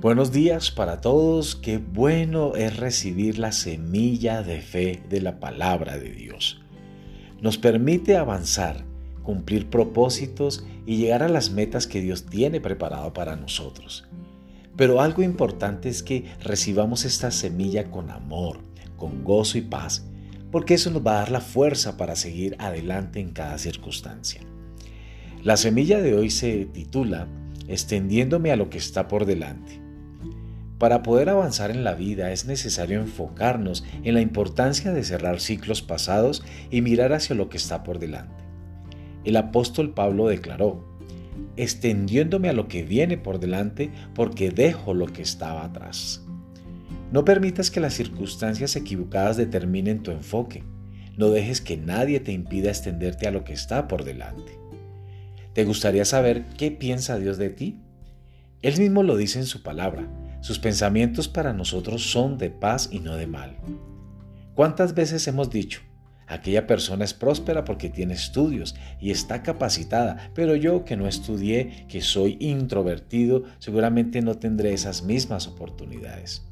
Buenos días para todos, qué bueno es recibir la semilla de fe de la palabra de Dios. Nos permite avanzar, cumplir propósitos y llegar a las metas que Dios tiene preparado para nosotros. Pero algo importante es que recibamos esta semilla con amor, con gozo y paz, porque eso nos va a dar la fuerza para seguir adelante en cada circunstancia. La semilla de hoy se titula Extendiéndome a lo que está por delante. Para poder avanzar en la vida es necesario enfocarnos en la importancia de cerrar ciclos pasados y mirar hacia lo que está por delante. El apóstol Pablo declaró, extendiéndome a lo que viene por delante porque dejo lo que estaba atrás. No permitas que las circunstancias equivocadas determinen tu enfoque. No dejes que nadie te impida extenderte a lo que está por delante. ¿Te gustaría saber qué piensa Dios de ti? Él mismo lo dice en su palabra sus pensamientos para nosotros son de paz y no de mal. ¿Cuántas veces hemos dicho, aquella persona es próspera porque tiene estudios y está capacitada, pero yo que no estudié, que soy introvertido, seguramente no tendré esas mismas oportunidades?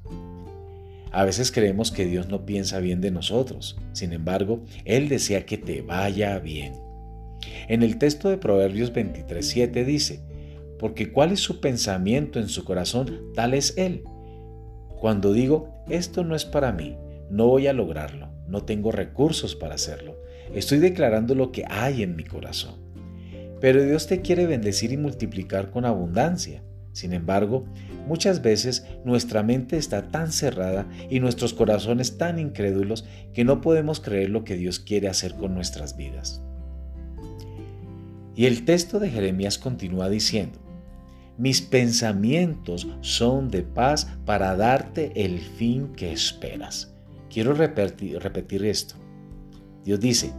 A veces creemos que Dios no piensa bien de nosotros, sin embargo, Él desea que te vaya bien. En el texto de Proverbios 23.7 dice, porque cuál es su pensamiento en su corazón, tal es Él. Cuando digo, esto no es para mí, no voy a lograrlo, no tengo recursos para hacerlo, estoy declarando lo que hay en mi corazón. Pero Dios te quiere bendecir y multiplicar con abundancia. Sin embargo, muchas veces nuestra mente está tan cerrada y nuestros corazones tan incrédulos que no podemos creer lo que Dios quiere hacer con nuestras vidas. Y el texto de Jeremías continúa diciendo, mis pensamientos son de paz para darte el fin que esperas. Quiero repetir, esto. Dios dice,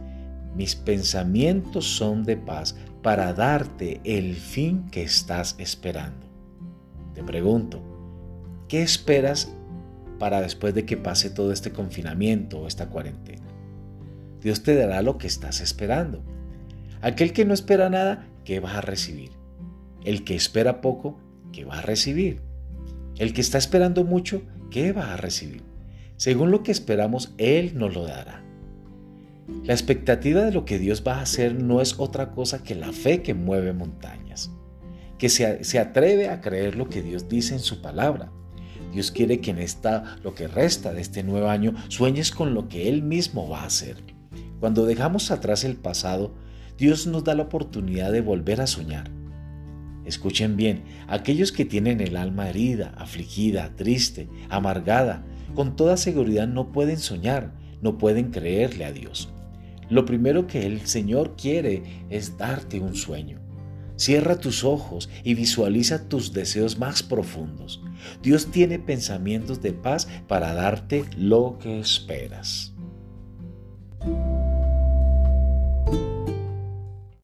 mis pensamientos son de paz para darte el fin que estás esperando. Te pregunto, ¿qué esperas para después de que pase todo este confinamiento o esta cuarentena? Dios te dará lo que estás esperando. Aquel que no espera nada, ¿qué vas a recibir? El que espera poco, ¿qué va a recibir? El que está esperando mucho, ¿qué va a recibir? Según lo que esperamos, Él nos lo dará. La expectativa de lo que Dios va a hacer no es otra cosa que la fe que mueve montañas, que se, se atreve a creer lo que Dios dice en su palabra. Dios quiere que en esta, lo que resta de este nuevo año, sueñes con lo que Él mismo va a hacer. Cuando dejamos atrás el pasado, Dios nos da la oportunidad de volver a soñar, Escuchen bien, aquellos que tienen el alma herida, afligida, triste, amargada, con toda seguridad no pueden soñar, no pueden creerle a Dios. Lo primero que el Señor quiere es darte un sueño. Cierra tus ojos y visualiza tus deseos más profundos. Dios tiene pensamientos de paz para darte lo que esperas.